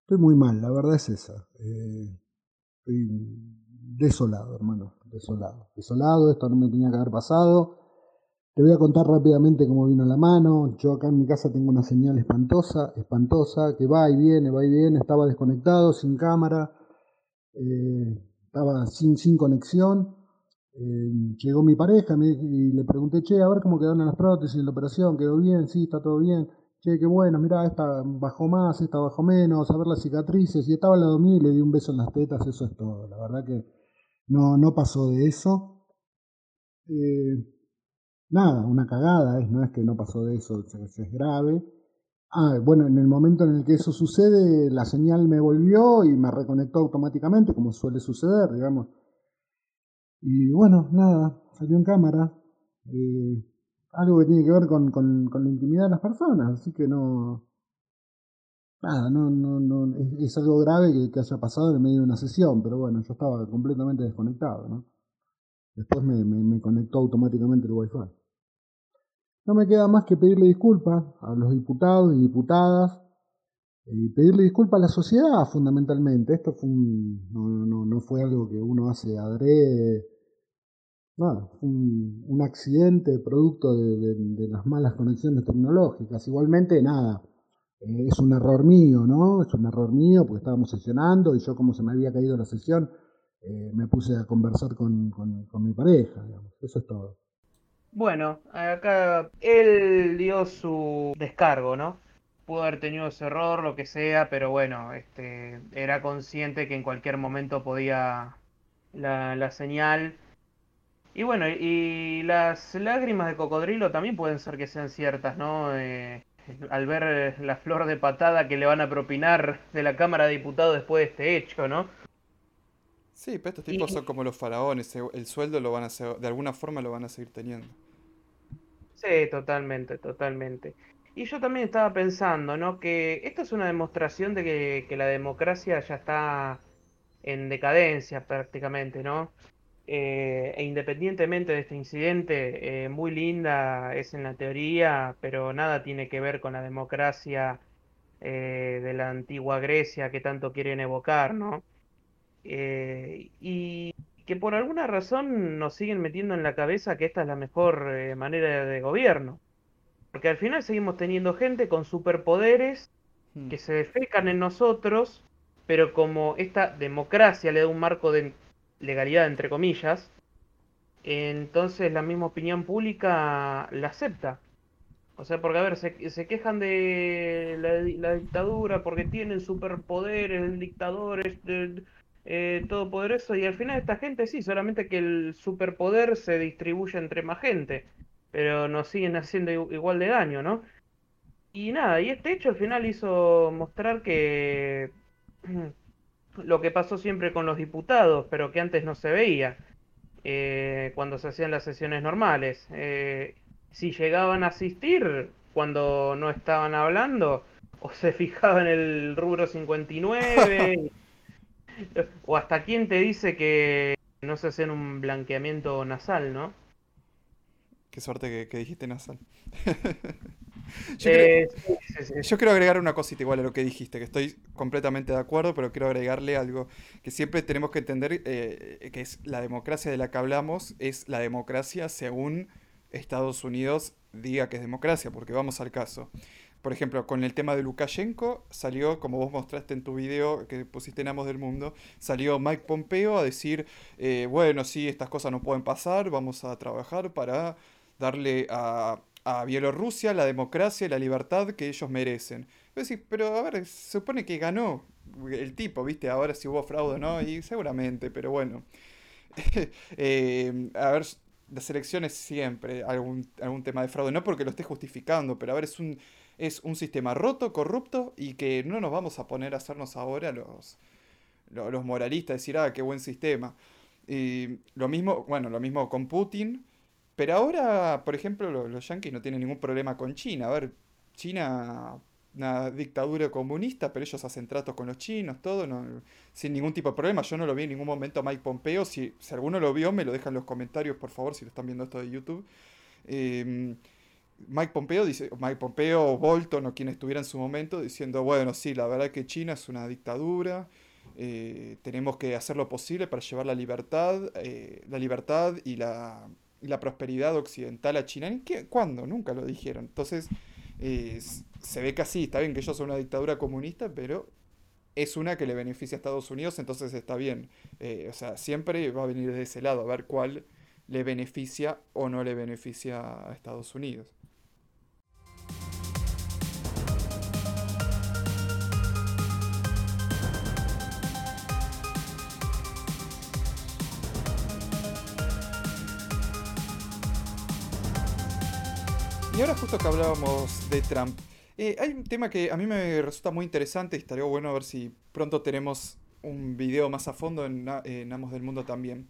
estoy muy mal, la verdad es esa. estoy desolado, hermano desolado. Desolado, esto no me tenía que haber pasado. Te voy a contar rápidamente cómo vino la mano. Yo acá en mi casa tengo una señal espantosa, espantosa, que va y viene, va y viene. Estaba desconectado, sin cámara, eh, estaba sin, sin conexión. Eh, llegó mi pareja y le pregunté, che, a ver cómo quedaron las prótesis, la operación, quedó bien, sí, está todo bien. Che, qué bueno, mira, esta bajó más, esta bajó menos, a ver las cicatrices. Y estaba al lado mío y le di un beso en las tetas, eso es todo. La verdad que no, no pasó de eso. Eh, nada, una cagada, es, no es que no pasó de eso, es, es grave. Ah, bueno, en el momento en el que eso sucede, la señal me volvió y me reconectó automáticamente, como suele suceder, digamos. Y bueno, nada, salió en cámara. Eh, algo que tiene que ver con, con, con, la intimidad de las personas, así que no, nada, no, no, no, es, algo grave que, haya pasado en medio de una sesión, pero bueno, yo estaba completamente desconectado, ¿no? Después me, me, conectó automáticamente el wifi. No me queda más que pedirle disculpas a los diputados y diputadas y pedirle disculpas a la sociedad fundamentalmente. Esto fue un, no, no, no fue algo que uno hace adrede, nada, fue un, un accidente producto de, de las malas conexiones tecnológicas. Igualmente, nada, eh, es un error mío, ¿no? Es un error mío porque estábamos sesionando y yo como se me había caído la sesión, eh, me puse a conversar con, con, mi pareja, digamos. Eso es todo. Bueno, acá él dio su descargo, ¿no? Pudo haber tenido ese error, lo que sea, pero bueno, este, era consciente que en cualquier momento podía la, la señal. Y bueno, y las lágrimas de cocodrilo también pueden ser que sean ciertas, ¿no? Eh, al ver eh, la flor de patada que le van a propinar de la Cámara de Diputados después de este hecho, ¿no? Sí, pero estos tipos son como los faraones, el sueldo lo van a hacer, de alguna forma lo van a seguir teniendo. Sí, totalmente, totalmente. Y yo también estaba pensando, ¿no? Que esto es una demostración de que, que la democracia ya está en decadencia prácticamente, ¿no? Eh, e independientemente de este incidente, eh, muy linda es en la teoría, pero nada tiene que ver con la democracia eh, de la antigua Grecia que tanto quieren evocar, ¿no? y que por alguna razón nos siguen metiendo en la cabeza que esta es la mejor manera de gobierno. Porque al final seguimos teniendo gente con superpoderes hmm. que se defecan en nosotros, pero como esta democracia le da un marco de legalidad entre comillas, entonces la misma opinión pública la acepta. O sea, porque a ver, se, se quejan de la, dictadura porque tienen superpoderes, el dictador eh, todopoderoso y al final esta gente sí, solamente que el superpoder se distribuye entre más gente, pero nos siguen haciendo igual de daño, ¿no? Y nada, y este hecho al final hizo mostrar que lo que pasó siempre con los diputados, pero que antes no se veía eh, cuando se hacían las sesiones normales. Eh, si llegaban a asistir cuando no estaban hablando, o se fijaban en el rubro 59, o hasta quién te dice que no se hacen un blanqueamiento nasal, ¿no? Qué suerte que, dijiste nasal. Eh, yo, quiero, agregar una cosita igual a lo que dijiste, que estoy completamente de acuerdo, pero quiero agregarle algo que siempre tenemos que entender, eh, que es la democracia de la que hablamos, es la democracia según Estados Unidos diga que es democracia, porque vamos al caso. Por ejemplo, con el tema de Lukashenko, salió, como vos mostraste en tu video que pusiste en Amos del Mundo, salió Mike Pompeo a decir, eh, bueno, sí, estas cosas no pueden pasar, vamos a trabajar para darle a, Bielorrusia la democracia y la libertad que ellos merecen. pero a ver, se supone que ganó el tipo, ¿viste? Ahora si hubo fraude o no, y seguramente, pero bueno. Eh, a ver, las elecciones siempre algún, algún tema de fraude, no porque lo esté justificando, pero a ver, es un es un sistema roto, corrupto y que no nos vamos a poner a hacernos ahora los, los, moralistas, decir, ah, qué buen sistema. Y lo mismo, bueno, lo mismo con Putin, pero ahora, por ejemplo, los, yanquis no tienen ningún problema con China. A ver, China, una dictadura comunista, pero ellos hacen tratos con los chinos, todo, sin ningún tipo de problema. Yo no lo vi en ningún momento a Mike Pompeo. Si, si alguno lo vio, me lo deja en los comentarios, por favor, si lo están viendo esto de YouTube. Eh, Mike Pompeo dice, Mike Pompeo Bolton o quien estuviera en su momento diciendo, bueno, sí, la verdad que China es una dictadura, eh, tenemos que hacer lo posible para llevar la libertad, eh, la libertad y la, prosperidad occidental a China. ¿Qué? ¿Cuándo? Nunca lo dijeron. Entonces, se ve que así, está bien que ellos son una dictadura comunista, pero es una que le beneficia a Estados Unidos, entonces está bien. Eh, o sea, siempre va a venir de ese lado, a ver cuál le beneficia o no le beneficia a Estados Unidos. Y ahora justo que hablábamos de Trump, eh, hay un tema que a mí me resulta muy interesante y estaría bueno ver si pronto tenemos un video más a fondo en, en Amos del Mundo también.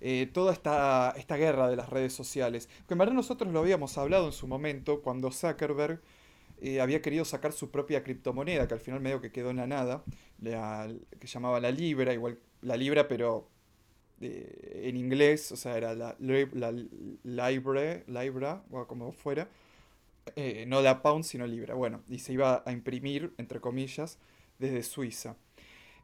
Eh, toda esta, esta guerra de las redes sociales. Que en verdad nosotros lo habíamos hablado en su momento cuando Zuckerberg eh, había querido sacar su propia criptomoneda, que al final medio que quedó en la nada, que llamaba la Libra, igual la Libra, pero en inglés, o sea, era la, la, Libre, Libra, o como fuera. Eh, no la pound, sino libra. Bueno, y se iba a imprimir, entre comillas, desde Suiza.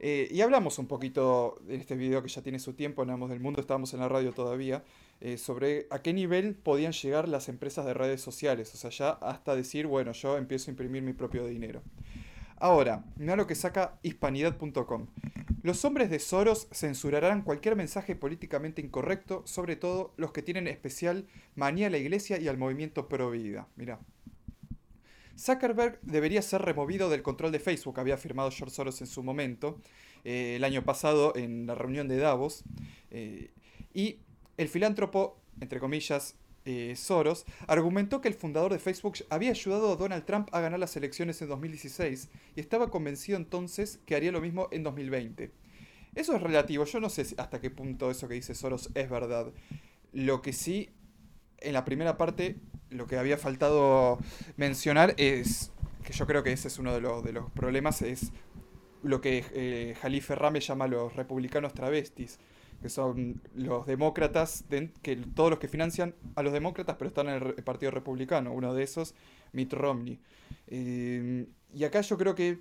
Eh, y hablamos un poquito en este video que ya tiene su tiempo, en del Mundo, estábamos en la radio todavía, eh, sobre a qué nivel podían llegar las empresas de redes sociales. O sea, ya hasta decir, bueno, yo empiezo a imprimir mi propio dinero. Ahora, mira lo que saca hispanidad.com. Los hombres de Soros censurarán cualquier mensaje políticamente incorrecto, sobre todo los que tienen especial manía a la iglesia y al movimiento pro vida. Mira. Zuckerberg debería ser removido del control de Facebook, había afirmado George Soros en su momento, eh, el año pasado en la reunión de Davos. Eh, y el filántropo, entre comillas, eh, Soros, argumentó que el fundador de Facebook había ayudado a Donald Trump a ganar las elecciones en 2016 y estaba convencido entonces que haría lo mismo en 2020. Eso es relativo, yo no sé hasta qué punto eso que dice Soros es verdad. Lo que sí, en la primera parte, lo que había faltado mencionar es, que yo creo que ese es uno de, los, de los problemas, es lo que eh, Jalife llama los republicanos travestis que son los demócratas, que todos los que financian a los demócratas, pero están en el Partido Republicano, uno de esos, Mitt Romney. Eh, y acá yo creo que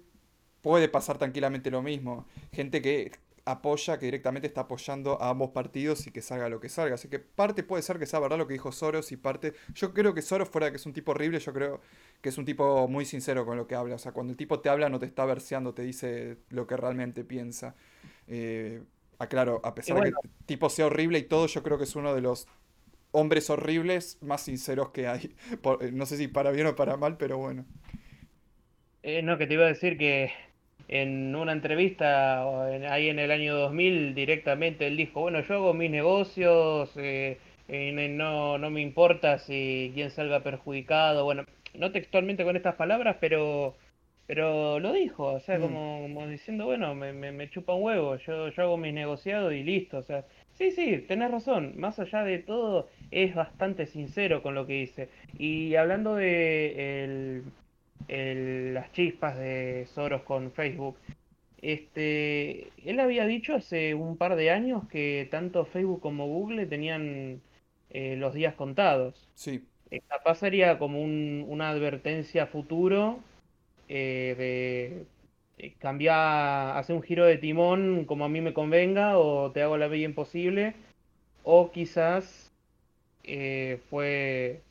puede pasar tranquilamente lo mismo. Gente que apoya, que directamente está apoyando a ambos partidos y que salga lo que salga. Así que parte puede ser que sea verdad lo que dijo Soros y parte... Yo creo que Soros, fuera de que es un tipo horrible, yo creo que es un tipo muy sincero con lo que habla. O sea, cuando el tipo te habla no te está verseando, te dice lo que realmente piensa. Eh, Ah, claro, a pesar de que el tipo sea horrible y todo, yo creo que es uno de los hombres horribles más sinceros que hay. no sé si para bien o para mal, pero bueno. Eh, no, que te iba a decir que en una entrevista ahí en el año 2000 directamente él dijo, bueno, yo hago mis negocios, eh, no, no me importa si quién salga perjudicado, bueno, no textualmente con estas palabras, pero pero lo dijo, o sea, mm. como, diciendo, bueno, me, me, chupa un huevo, yo, yo hago mis negociados y listo, o sea, sí, sí, tenés razón, más allá de todo, es bastante sincero con lo que dice. Y hablando de el, las chispas de Soros con Facebook, este, él había dicho hace un par de años que tanto Facebook como Google tenían eh, los días contados. Sí. Capaz sería como un, una advertencia futuro eh, de eh, cambiar, hacer un giro de timón como a mí me convenga o te hago la vida imposible o quizás eh, fue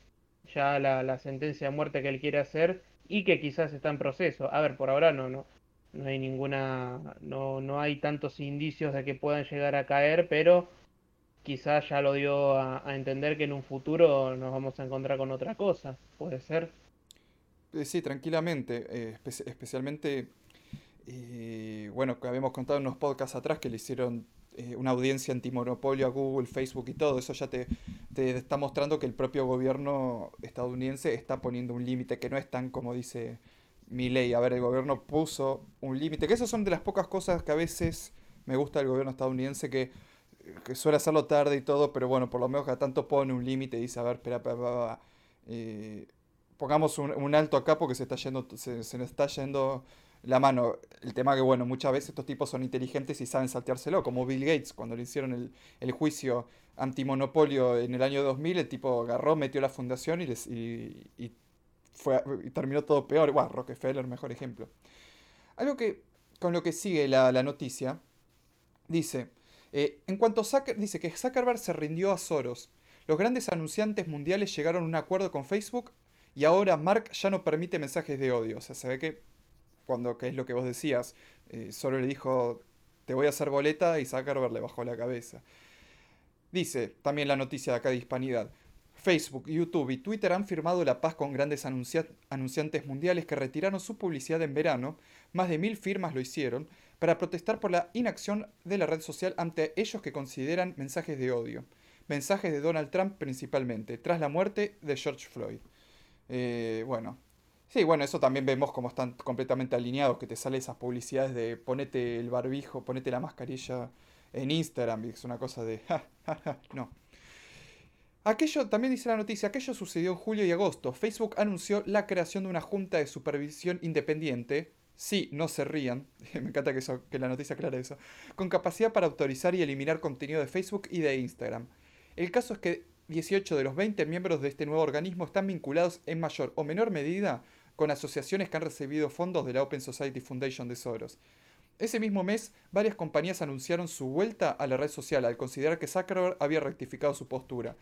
ya la, sentencia de muerte que él quiere hacer y que quizás está en proceso. A ver, por ahora no, no, no hay ninguna, no, no hay tantos indicios de que puedan llegar a caer, pero quizás ya lo dio a, a entender que en un futuro nos vamos a encontrar con otra cosa, puede ser. Eh, sí, tranquilamente, eh, especialmente, eh, bueno, habíamos contado en unos podcasts atrás que le hicieron una audiencia antimonopolio a Google, Facebook y todo, eso ya te, está mostrando que el propio gobierno estadounidense está poniendo un límite que no es tan como dice mi ley. A ver, el gobierno puso un límite, que esas son de las pocas cosas que a veces me gusta del gobierno estadounidense, que, suele hacerlo tarde y todo, pero bueno, por lo menos cada tanto pone un límite y dice, a ver, espera, espera, espera pongamos un, alto acá porque se está yendo, se, nos está yendo la mano. El tema que, bueno, muchas veces estos tipos son inteligentes y saben salteárselo, como Bill Gates, cuando le hicieron el, el juicio antimonopolio en el año 2000, el tipo agarró, metió la fundación y, les, y, fue, y terminó todo peor. Bueno, Rockefeller, mejor ejemplo. Algo que, con lo que sigue la, la noticia, dice, eh, en cuanto Zucker, dice que Zuckerberg se rindió a Soros. Los grandes anunciantes mundiales llegaron a un acuerdo con Facebook y ahora Mark ya no permite mensajes de odio. O sea, se ve que, cuando, es lo que vos decías, eh, solo le dijo, te voy a hacer boleta y Zuckerberg le bajó la cabeza. Dice también la noticia de acá de Hispanidad. Facebook, YouTube y Twitter han firmado la paz con grandes anunciantes mundiales que retiraron su publicidad en verano, más de mil firmas lo hicieron, para protestar por la inacción de la red social ante ellos que consideran mensajes de odio. Mensajes de Donald Trump principalmente, tras la muerte de George Floyd. Eh, bueno. Sí, bueno, eso también vemos como están completamente alineados, que te salen esas publicidades de ponete el barbijo, ponete la mascarilla en Instagram, es una cosa de... no. Aquello, también dice la noticia, aquello sucedió en julio y agosto. Facebook anunció la creación de una junta de supervisión independiente. Sí, no se rían. Me encanta que la noticia aclare eso. Con capacidad para autorizar y eliminar contenido de Facebook y de Instagram. El caso es que 18 de los 20 miembros de este nuevo organismo están vinculados en mayor o menor medida con asociaciones que han recibido fondos de la Open Society Foundation de Soros. Ese mismo mes, varias compañías anunciaron su vuelta a la red social al considerar que Zuckerberg había rectificado su postura.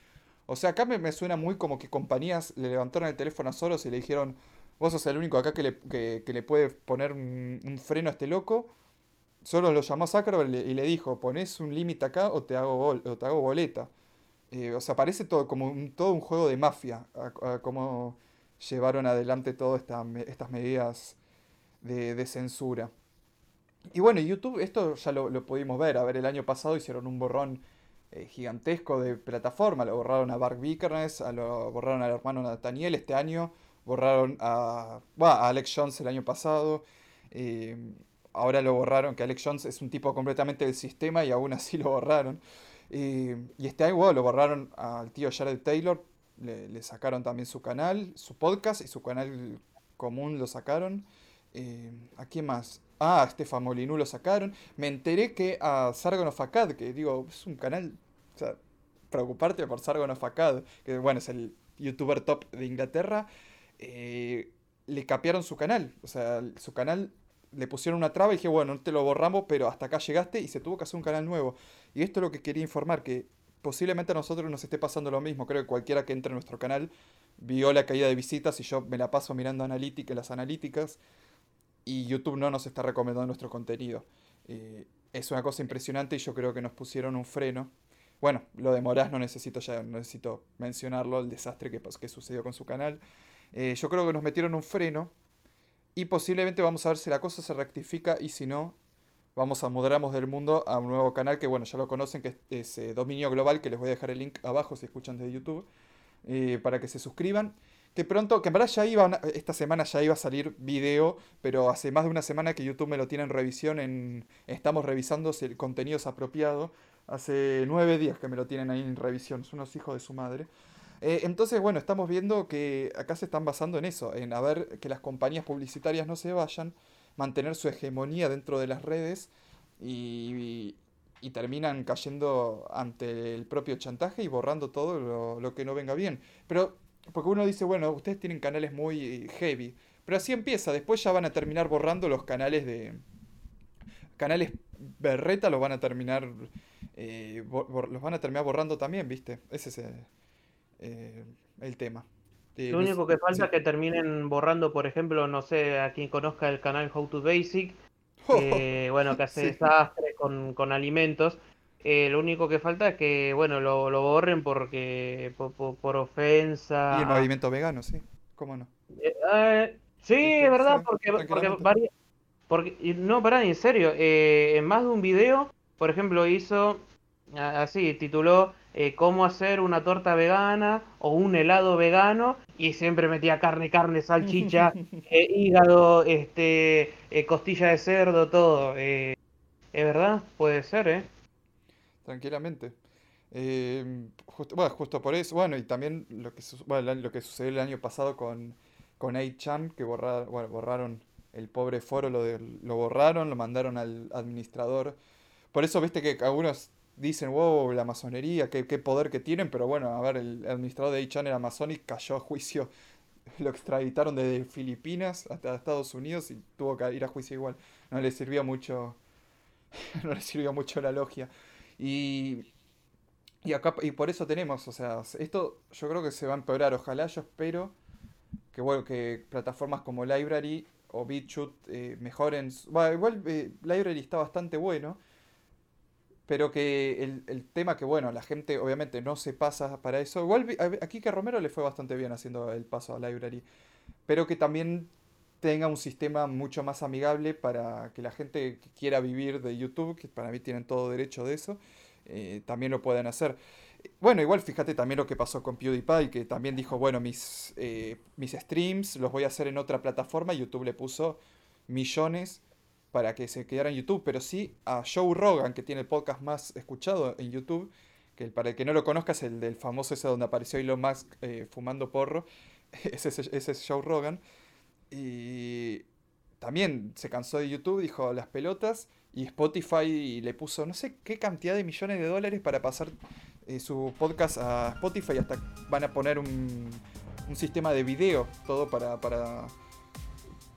O sea, acá me, suena muy como que compañías le levantaron el teléfono a Soros y le dijeron, vos sos el único acá que le, le puede poner un, freno a este loco. Soros lo llamó a Zuckerberg y le, dijo, pones un límite acá o te hago, o te hago boleta. Eh, o sea, parece todo como un, todo un juego de mafia, a, cómo llevaron adelante todas estas medidas de, censura. Y bueno, YouTube, esto ya lo, pudimos ver. A ver, el año pasado hicieron un borrón eh, gigantesco de plataforma. Lo borraron a Mark Vikernes, lo borraron al hermano Nathaniel este año, borraron a, a Alex Jones el año pasado. Eh, ahora lo borraron, que Alex Jones es un tipo completamente del sistema y aún así lo borraron y este año lo borraron al tío Jared Taylor, le, sacaron también su canal, su podcast y su canal común lo sacaron. Eh, ¿A quién más? Ah, a Stefan Molinú lo sacaron. Me enteré que a Sargon of Akkad, que digo, es un canal. O sea, preocuparte por Sargon of Akkad, que bueno, es el youtuber top de Inglaterra, eh, le capearon su canal. O sea, su canal le pusieron una traba y dije, bueno, no te lo borramos, pero hasta acá llegaste y se tuvo que hacer un canal nuevo. Y esto es lo que quería informar, que posiblemente a nosotros nos esté pasando lo mismo. Creo que cualquiera que entre a nuestro canal vio la caída de visitas y yo me la paso mirando analítica, las analíticas y YouTube no nos está recomendando nuestro contenido. Eh, es una cosa impresionante y yo creo que nos pusieron un freno. Bueno, lo de Moraz no necesito ya, necesito mencionarlo, el desastre que, que sucedió con su canal. Eh, yo creo que nos metieron un freno Y posiblemente vamos a ver si la cosa se rectifica y si no, vamos a mudarnos del mundo a un nuevo canal que, bueno, ya lo conocen, que es, eh, Dominio Global, que les voy a dejar el link abajo si escuchan desde YouTube, eh, para que se suscriban. Que pronto, que en verdad ya iba, esta semana ya iba a salir video, pero hace más de una semana que YouTube me lo tiene en revisión, en, estamos revisando si el contenido es apropiado. Hace nueve días que me lo tienen ahí en revisión, son unos hijos de su madre. Eh, entonces, bueno, estamos viendo que acá se están basando en eso, en a ver que las compañías publicitarias no se vayan, mantener su hegemonía dentro de las redes y, y, terminan cayendo ante el propio chantaje y borrando todo lo, lo, que no venga bien. Pero, porque uno dice, bueno, ustedes tienen canales muy heavy, pero así empieza, después ya van a terminar borrando los canales de... Canales berreta los van a terminar... Eh, los van a terminar borrando también, ¿viste? Ese es... Eh, el tema. Lo único que falta es que terminen borrando, por ejemplo, no sé, a quien conozca el canal How to Basic, bueno, que hace desastre con, alimentos. Eh, lo único que falta es que, bueno, lo, lo borren porque por, ofensa. Y el movimiento vegano, sí, cómo no. Eh, sí, es verdad, porque, porque, porque, no, pará, en serio, en más de un video, por ejemplo, hizo, así, tituló eh, cómo hacer una torta vegana o un helado vegano y siempre metía carne, carne, salchicha, eh, hígado, este, eh, costilla de cerdo, todo. ¿Es verdad? Puede ser, ¿eh? Tranquilamente. Justo, bueno, justo por eso, bueno, y también lo que, lo que sucedió el año pasado con, con 8chan, que borraron, bueno, borraron el pobre foro, lo, de, lo borraron, lo mandaron al administrador. Por eso, viste que algunos dicen, wow, la masonería, qué, poder que tienen, pero bueno, a ver, el administrador de A-Channel Amazonic cayó a juicio, lo extraditaron desde Filipinas hasta Estados Unidos y tuvo que ir a juicio igual. No le sirvió mucho, no le sirvió mucho la logia. Y, y acá, y por eso tenemos, o sea, esto yo creo que se va a empeorar, ojalá yo espero que, bueno, que plataformas como Library o BitChute eh, mejoren. Bueno, igual eh, Library está bastante bueno pero que el, tema que, bueno, la gente obviamente no se pasa para eso. Igual aquí que Romero le fue bastante bien haciendo el paso a Library, pero que también tenga un sistema mucho más amigable para que la gente que quiera vivir de YouTube, que para mí tienen todo derecho de eso, eh, también lo puedan hacer. Bueno, igual fíjate también lo que pasó con PewDiePie, que también dijo, bueno, mis, eh, mis streams los voy a hacer en otra plataforma, YouTube le puso millones para que se quedara en YouTube, pero sí a Joe Rogan, que tiene el podcast más escuchado en YouTube, que para el que no lo conozca es el del famoso ese donde apareció Elon Musk eh, fumando porro, ese, ese, es Joe Rogan, y también se cansó de YouTube, dijo las pelotas, y Spotify le puso no sé qué cantidad de millones de dólares para pasar eh, su podcast a Spotify, hasta van a poner un, un sistema de video, todo para... para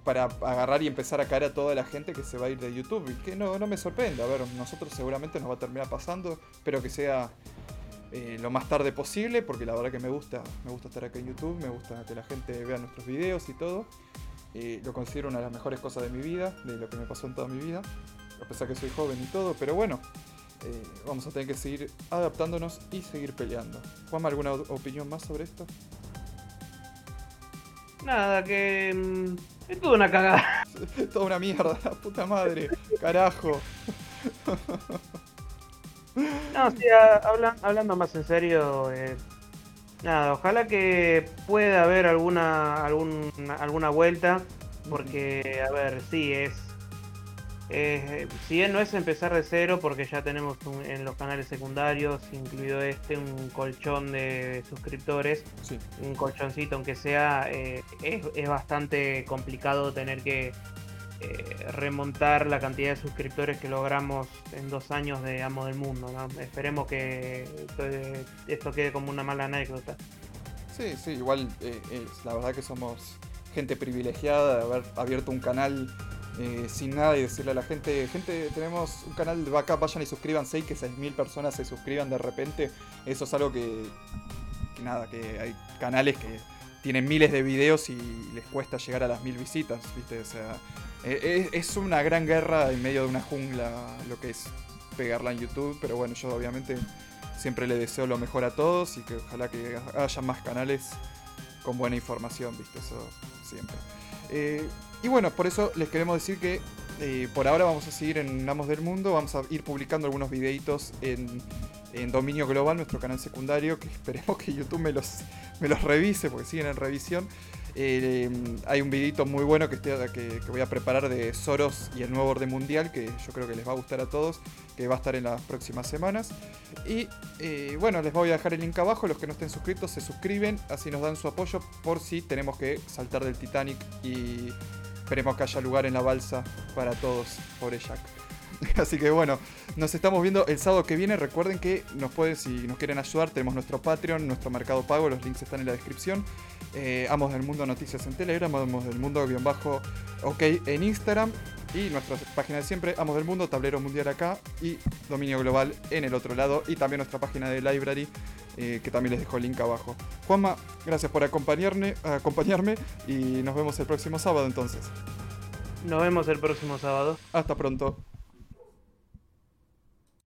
para agarrar y empezar a caer a toda la gente que se va a ir de YouTube. Y que no, no me sorprende. A ver, nosotros seguramente nos va a terminar pasando. Espero que sea eh, lo más tarde posible, porque la verdad que me gusta, me gusta estar acá en YouTube, me gusta que la gente vea nuestros videos y todo. Eh, lo considero una de las mejores cosas de mi vida, de lo que me pasó en toda mi vida. A pesar que soy joven y todo, pero bueno, eh, vamos a tener que seguir adaptándonos y seguir peleando. Juanma, ¿alguna opinión más sobre esto? Nada, que mm, es toda una cagada. toda una mierda, puta madre. Carajo. No, sí, hablando más en serio, eh, nada, ojalá que pueda haber alguna, alguna vuelta, porque, a ver, sí, es eh, si bien no es empezar de cero, porque ya tenemos en los canales secundarios, incluido este, un colchón de suscriptores, un colchoncito, aunque sea, eh, es, bastante complicado tener que eh, remontar la cantidad de suscriptores que logramos en dos años de Amo del Mundo. Esperemos que esto quede como una mala anécdota. Sí, sí, igual la verdad que somos gente privilegiada de haber abierto un canal eh, sin nada y decirle a la gente, gente, tenemos un canal de backup, vayan y suscríbanse y que 6.000 personas se suscriban de repente. Eso es algo que, nada, que hay canales que tienen miles de videos y les cuesta llegar a las mil visitas, ¿viste? O sea, eh, es, una gran guerra en medio de una jungla lo que es pegarla en YouTube, pero bueno, yo obviamente siempre le deseo lo mejor a todos y que ojalá que haya más canales con buena información, ¿viste? Eso siempre. Eh, y bueno, por eso les queremos decir que eh, por ahora vamos a seguir en Amos del Mundo, vamos a ir publicando algunos videitos en, en Dominio Global, nuestro canal secundario, que esperemos que YouTube me los, me los revise, porque siguen en revisión. Eh, hay un videito muy bueno que, estoy- que, voy a preparar de Soros y el nuevo orden mundial, que yo creo que les va a gustar a todos, que va a estar en las próximas semanas. Y eh, bueno, les voy a dejar el link abajo, los que no estén suscritos se suscriben, así nos dan su apoyo por si tenemos que saltar del Titanic y esperemos que haya lugar en la balsa para todos, pobre Jack. Así que bueno, nos estamos viendo el sábado que viene. Recuerden que nos pueden, si nos quieren ayudar, tenemos nuestro Patreon, nuestro Mercado Pago, los links están en la descripción. Eh, Amos del Mundo Noticias en Telegram, Amos del Mundo guion bajo OK en Instagram y nuestra página de siempre, Amos del Mundo, Tablero Mundial acá y Dominio Global en el otro lado y también nuestra página de Library eh, que también les dejo el link abajo. Juanma, gracias por acompañarme, acompañarme y nos vemos el próximo sábado entonces. Nos vemos el próximo sábado. Hasta pronto.